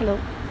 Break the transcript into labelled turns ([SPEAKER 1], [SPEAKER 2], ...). [SPEAKER 1] hello